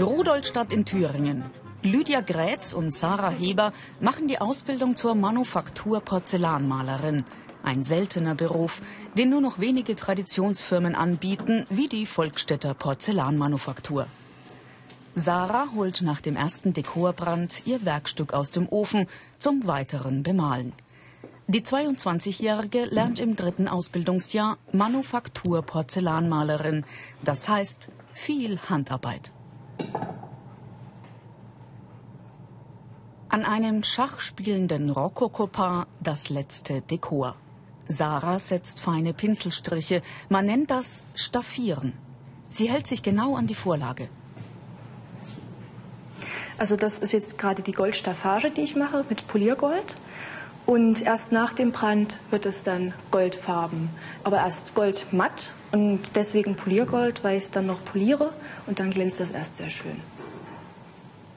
Rudolstadt in Thüringen. Lydia Grätz und Sarah Heber machen die Ausbildung zur Manufaktur Porzellanmalerin. Ein seltener Beruf, den nur noch wenige Traditionsfirmen anbieten, wie die Volkstädter Porzellanmanufaktur. Sarah holt nach dem ersten Dekorbrand ihr Werkstück aus dem Ofen zum weiteren Bemalen. Die 22-Jährige lernt im dritten Ausbildungsjahr Manufaktur Porzellanmalerin. Das heißt viel Handarbeit. An einem schachspielenden Rokokopaar das letzte Dekor. Sarah setzt feine Pinselstriche. Man nennt das Staffieren. Sie hält sich genau an die Vorlage. Also das ist jetzt gerade die Goldstaffage, die ich mache mit Poliergold. Und erst nach dem Brand wird es dann goldfarben. Aber erst goldmatt und deswegen Poliergold, weil ich es dann noch poliere und dann glänzt das erst sehr schön.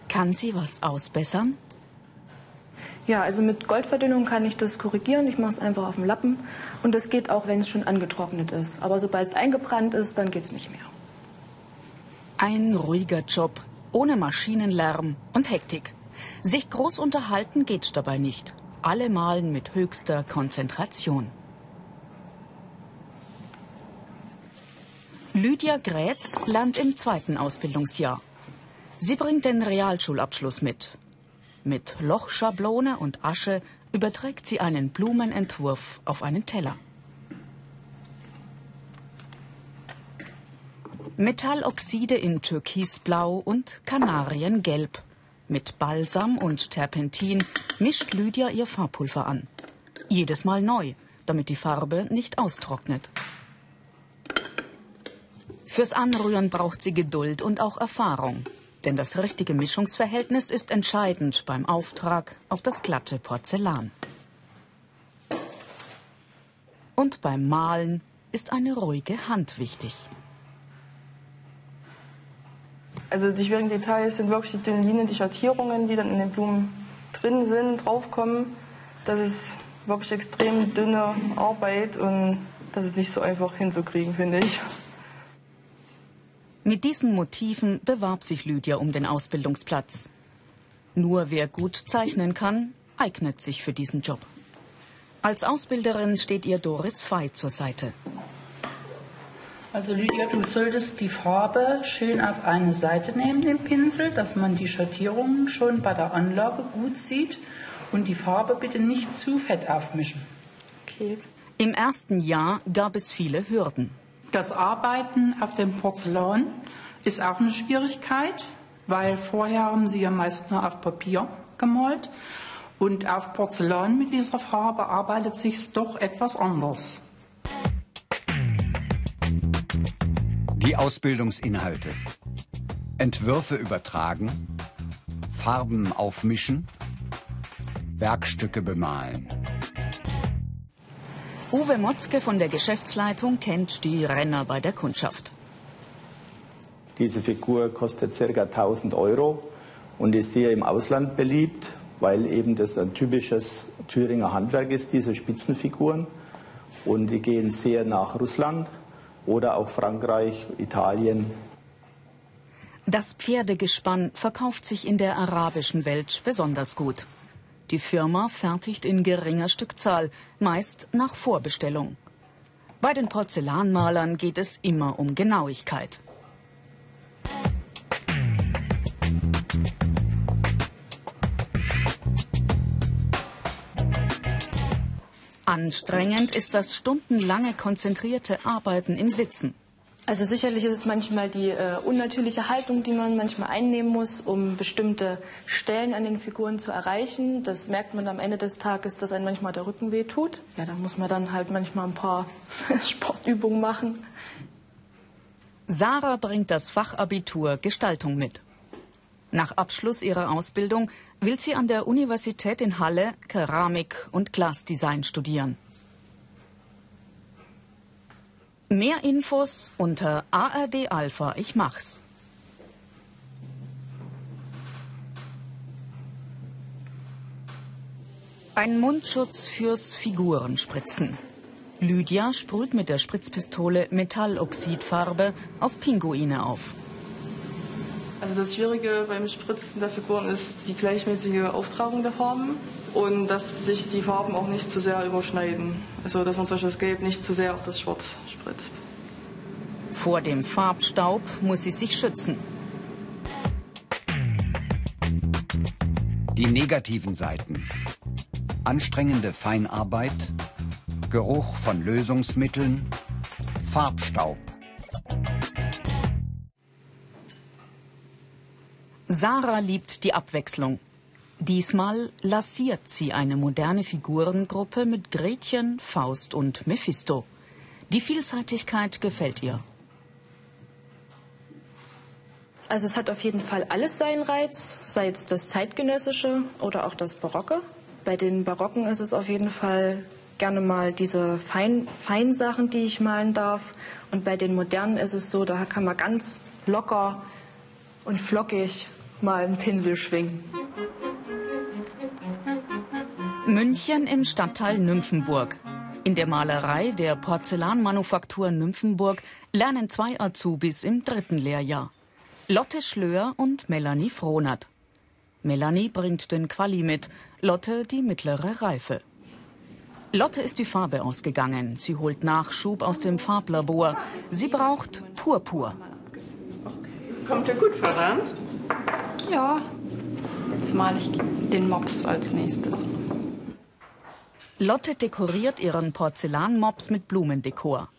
Kann sie was ausbessern? Ja, also mit Goldverdünnung kann ich das korrigieren. Ich mache es einfach auf dem Lappen. Und das geht auch, wenn es schon angetrocknet ist. Aber sobald es eingebrannt ist, dann geht es nicht mehr. Ein ruhiger Job, ohne Maschinenlärm und Hektik. Sich groß unterhalten geht dabei nicht alle malen mit höchster Konzentration. Lydia Grätz lernt im zweiten Ausbildungsjahr. Sie bringt den Realschulabschluss mit. Mit Lochschablone und Asche überträgt sie einen Blumenentwurf auf einen Teller. Metalloxide in Türkisblau und Kanariengelb mit Balsam und Terpentin mischt Lydia ihr Farbpulver an. Jedes Mal neu, damit die Farbe nicht austrocknet. Fürs Anrühren braucht sie Geduld und auch Erfahrung. Denn das richtige Mischungsverhältnis ist entscheidend beim Auftrag auf das glatte Porzellan. Und beim Malen ist eine ruhige Hand wichtig. Also die schwierigen Details sind wirklich die dünnen Linien, die Schattierungen, die dann in den Blumen drin sind, draufkommen. Das ist wirklich extrem dünne Arbeit und das ist nicht so einfach hinzukriegen, finde ich. Mit diesen Motiven bewarb sich Lydia um den Ausbildungsplatz. Nur wer gut zeichnen kann, eignet sich für diesen Job. Als Ausbilderin steht ihr Doris Fey zur Seite. Also Lydia, du solltest die Farbe schön auf eine Seite nehmen, den Pinsel, dass man die Schattierungen schon bei der Anlage gut sieht und die Farbe bitte nicht zu fett aufmischen. Okay. Im ersten Jahr gab es viele Hürden. Das Arbeiten auf dem Porzellan ist auch eine Schwierigkeit, weil vorher haben sie ja meist nur auf Papier gemalt und auf Porzellan mit dieser Farbe arbeitet sich doch etwas anders. Die Ausbildungsinhalte. Entwürfe übertragen, Farben aufmischen, Werkstücke bemalen. Uwe Motzke von der Geschäftsleitung kennt die Renner bei der Kundschaft. Diese Figur kostet ca. 1000 Euro und ist sehr im Ausland beliebt, weil eben das ein typisches Thüringer Handwerk ist, diese Spitzenfiguren. Und die gehen sehr nach Russland oder auch Frankreich, Italien. Das Pferdegespann verkauft sich in der arabischen Welt besonders gut. Die Firma fertigt in geringer Stückzahl, meist nach Vorbestellung. Bei den Porzellanmalern geht es immer um Genauigkeit. Anstrengend ist das stundenlange konzentrierte Arbeiten im Sitzen. Also sicherlich ist es manchmal die äh, unnatürliche Haltung, die man manchmal einnehmen muss, um bestimmte Stellen an den Figuren zu erreichen. Das merkt man am Ende des Tages, dass einem manchmal der Rücken weh tut. Ja, da muss man dann halt manchmal ein paar Sportübungen machen. Sarah bringt das Fachabitur Gestaltung mit. Nach Abschluss ihrer Ausbildung will sie an der Universität in Halle Keramik und Glasdesign studieren. Mehr Infos unter ARD Alpha Ich mach's. Ein Mundschutz fürs Figurenspritzen. Lydia sprüht mit der Spritzpistole Metalloxidfarbe auf Pinguine auf. Also das Schwierige beim Spritzen der Figuren ist die gleichmäßige Auftragung der Farben und dass sich die Farben auch nicht zu sehr überschneiden. Also dass man zum Beispiel das Gelb nicht zu sehr auf das Schwarz spritzt. Vor dem Farbstaub muss sie sich schützen. Die negativen Seiten. Anstrengende Feinarbeit, Geruch von Lösungsmitteln, Farbstaub. Sarah liebt die Abwechslung. Diesmal lassiert sie eine moderne Figurengruppe mit Gretchen, Faust und Mephisto. Die Vielseitigkeit gefällt ihr. Also es hat auf jeden Fall alles seinen Reiz, sei es das zeitgenössische oder auch das Barocke. Bei den Barocken ist es auf jeden Fall gerne mal diese Fein Feinsachen, die ich malen darf. Und bei den modernen ist es so, da kann man ganz locker und flockig mal einen Pinsel schwingen. München im Stadtteil Nymphenburg. In der Malerei der Porzellanmanufaktur Nymphenburg lernen zwei Azubis im dritten Lehrjahr. Lotte Schlöer und Melanie Frohnert. Melanie bringt den Quali mit, Lotte die mittlere Reife. Lotte ist die Farbe ausgegangen. Sie holt Nachschub aus dem Farblabor. Sie braucht Purpur. Kommt ihr gut voran? Ja, jetzt male ich den Mops als nächstes. Lotte dekoriert ihren Porzellanmops mit Blumendekor.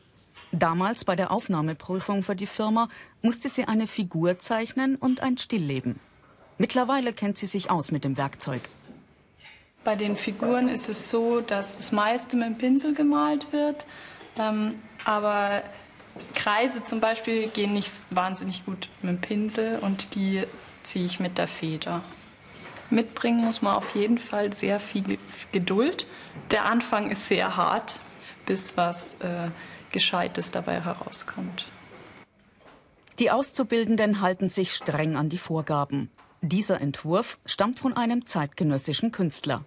Damals bei der Aufnahmeprüfung für die Firma musste sie eine Figur zeichnen und ein Stillleben. Mittlerweile kennt sie sich aus mit dem Werkzeug. Bei den Figuren ist es so, dass das meiste mit dem Pinsel gemalt wird, ähm, aber Kreise zum Beispiel gehen nicht wahnsinnig gut mit dem Pinsel und die ziehe ich mit der Feder. Mitbringen muss man auf jeden Fall sehr viel Geduld. Der Anfang ist sehr hart, bis was äh, Gescheites dabei herauskommt. Die Auszubildenden halten sich streng an die Vorgaben. Dieser Entwurf stammt von einem zeitgenössischen Künstler.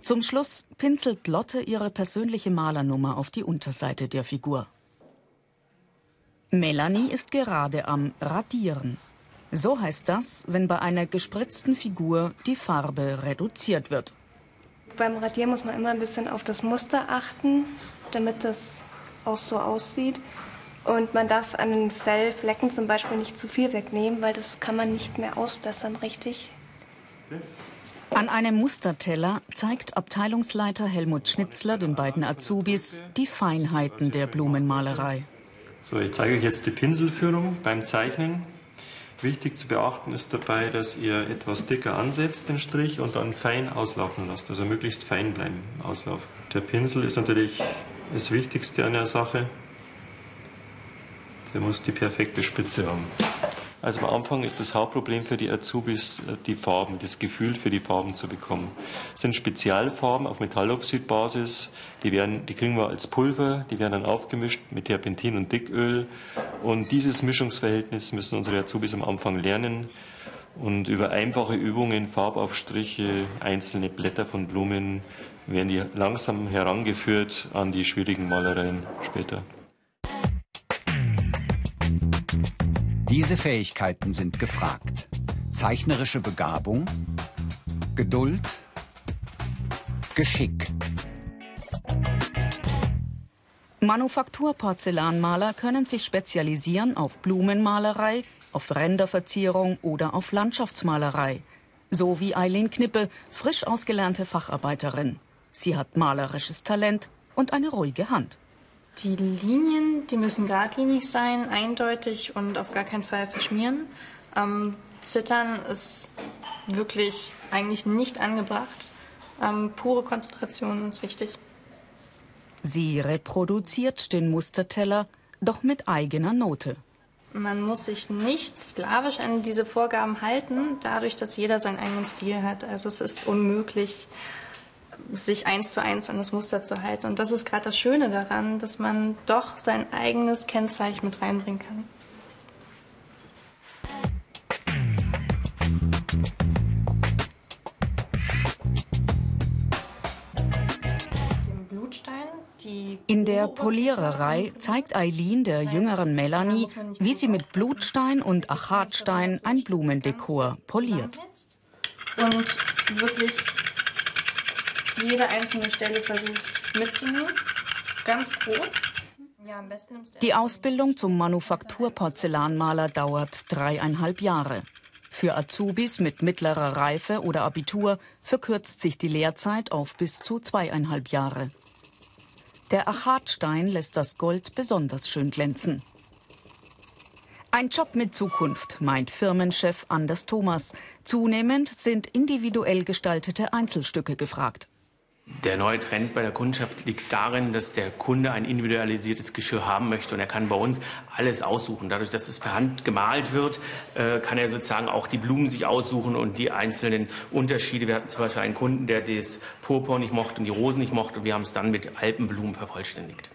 Zum Schluss pinselt Lotte ihre persönliche Malernummer auf die Unterseite der Figur. Melanie ist gerade am Radieren. So heißt das, wenn bei einer gespritzten Figur die Farbe reduziert wird. Beim Radieren muss man immer ein bisschen auf das Muster achten, damit das auch so aussieht. Und man darf an den Fellflecken zum Beispiel nicht zu viel wegnehmen, weil das kann man nicht mehr ausbessern richtig. An einem Musterteller zeigt Abteilungsleiter Helmut Schnitzler den beiden Azubis die Feinheiten der Blumenmalerei. So, ich zeige euch jetzt die Pinselführung beim Zeichnen. Wichtig zu beachten ist dabei, dass ihr etwas dicker ansetzt, den Strich, und dann fein auslaufen lasst, also möglichst fein bleiben im Auslauf. Der Pinsel ist natürlich das Wichtigste an der Sache. Der muss die perfekte Spitze haben. Also am Anfang ist das Hauptproblem für die Azubis äh, die Farben, das Gefühl für die Farben zu bekommen. Das sind Spezialfarben auf Metalloxidbasis, die, werden, die kriegen wir als Pulver, die werden dann aufgemischt mit Terpentin und Dicköl. Und dieses Mischungsverhältnis müssen unsere Azubis am Anfang lernen. Und über einfache Übungen, Farbaufstriche, einzelne Blätter von Blumen werden die langsam herangeführt an die schwierigen Malereien später. Diese Fähigkeiten sind gefragt. Zeichnerische Begabung, Geduld, Geschick. Manufakturporzellanmaler können sich spezialisieren auf Blumenmalerei, auf Ränderverzierung oder auf Landschaftsmalerei. So wie Eileen Knippe, frisch ausgelernte Facharbeiterin. Sie hat malerisches Talent und eine ruhige Hand. Die Linien, die müssen geradlinig sein, eindeutig und auf gar keinen Fall verschmieren. Ähm, Zittern ist wirklich eigentlich nicht angebracht. Ähm, pure Konzentration ist wichtig. Sie reproduziert den Musterteller, doch mit eigener Note. Man muss sich nicht sklavisch an diese Vorgaben halten, dadurch, dass jeder seinen eigenen Stil hat. Also es ist unmöglich, sich eins zu eins an das Muster zu halten. Und das ist gerade das Schöne daran, dass man doch sein eigenes Kennzeichen mit reinbringen kann. In der Poliererei zeigt Eileen der jüngeren Melanie, wie sie mit Blutstein und Achatstein ein Blumendekor poliert. Und wirklich jede einzelne Stelle versuchst mitzunehmen, ganz grob. Die Ausbildung zum Manufakturporzellanmaler dauert dreieinhalb Jahre. Für Azubis mit mittlerer Reife oder Abitur verkürzt sich die Lehrzeit auf bis zu zweieinhalb Jahre. Der Achatstein lässt das Gold besonders schön glänzen. Ein Job mit Zukunft, meint Firmenchef Anders Thomas. Zunehmend sind individuell gestaltete Einzelstücke gefragt. Der neue Trend bei der Kundschaft liegt darin, dass der Kunde ein individualisiertes Geschirr haben möchte und er kann bei uns alles aussuchen. Dadurch, dass es per Hand gemalt wird, äh, kann er sozusagen auch die Blumen sich aussuchen und die einzelnen Unterschiede. Wir hatten zum Beispiel einen Kunden, der das Purpur nicht mochte und die Rosen nicht mochte und wir haben es dann mit Alpenblumen vervollständigt.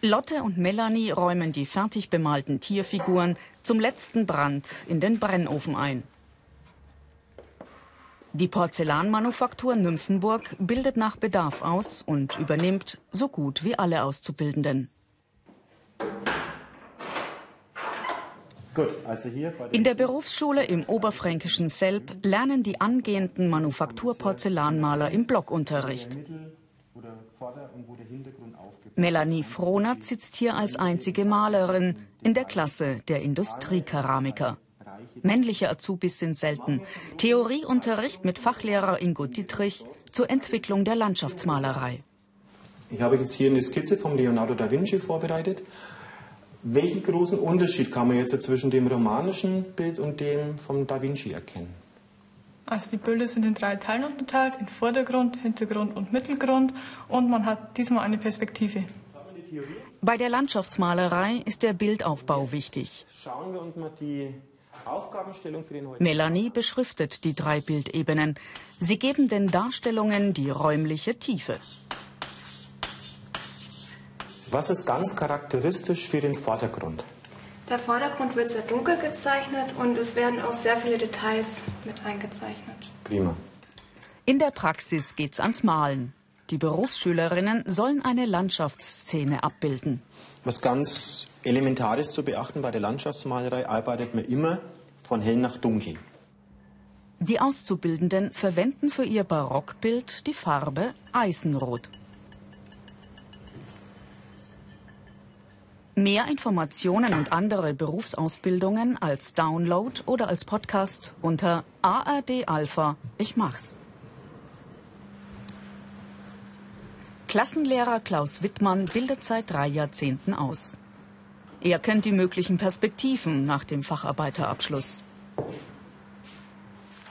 Lotte und Melanie räumen die fertig bemalten Tierfiguren zum letzten Brand in den Brennofen ein. Die Porzellanmanufaktur Nymphenburg bildet nach Bedarf aus und übernimmt so gut wie alle Auszubildenden. Also In der Berufsschule im oberfränkischen Selb lernen die angehenden Manufakturporzellanmaler im Blockunterricht. Melanie Frohnert sitzt hier als einzige Malerin in der Klasse der Industriekeramiker. Männliche Azubis sind selten. Theorieunterricht mit Fachlehrer Ingo Dietrich zur Entwicklung der Landschaftsmalerei. Ich habe jetzt hier eine Skizze von Leonardo da Vinci vorbereitet. Welchen großen Unterschied kann man jetzt zwischen dem romanischen Bild und dem von Da Vinci erkennen? Also die Bilder sind in drei Teilen unterteilt, in Vordergrund, Hintergrund und Mittelgrund und man hat diesmal eine Perspektive. Bei der Landschaftsmalerei ist der Bildaufbau wichtig. Schauen wir uns mal die Aufgabenstellung für den heutigen Melanie beschriftet die drei Bildebenen. Sie geben den Darstellungen die räumliche Tiefe. Was ist ganz charakteristisch für den Vordergrund? Der Vordergrund wird sehr dunkel gezeichnet und es werden auch sehr viele Details mit eingezeichnet. Prima. In der Praxis geht's ans Malen. Die Berufsschülerinnen sollen eine Landschaftsszene abbilden. Was ganz elementar ist zu beachten bei der Landschaftsmalerei, arbeitet man immer von hell nach dunkel. Die Auszubildenden verwenden für ihr Barockbild die Farbe Eisenrot. Mehr Informationen und andere Berufsausbildungen als Download oder als Podcast unter ARD Alpha. Ich mach's. Klassenlehrer Klaus Wittmann bildet seit drei Jahrzehnten aus. Er kennt die möglichen Perspektiven nach dem Facharbeiterabschluss.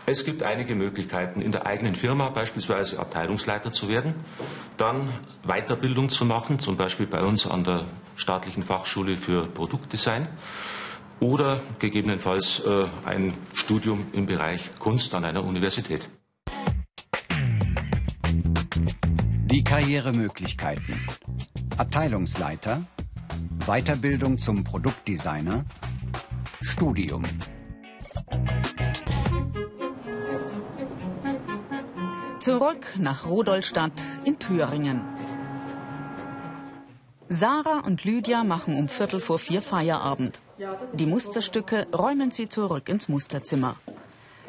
Es gibt einige Möglichkeiten, in der eigenen Firma beispielsweise Abteilungsleiter zu werden, dann Weiterbildung zu machen, zum Beispiel bei uns an der staatlichen Fachschule für Produktdesign oder gegebenenfalls äh, ein Studium im Bereich Kunst an einer Universität. Die Karrieremöglichkeiten. Abteilungsleiter, Weiterbildung zum Produktdesigner, Studium. Zurück nach Rudolstadt in Thüringen. Sarah und Lydia machen um Viertel vor vier Feierabend. Die Musterstücke räumen sie zurück ins Musterzimmer.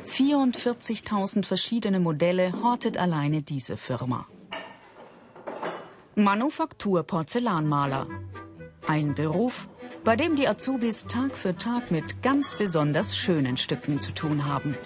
44.000 verschiedene Modelle hortet alleine diese Firma. Manufaktur Porzellanmaler. Ein Beruf, bei dem die Azubis Tag für Tag mit ganz besonders schönen Stücken zu tun haben.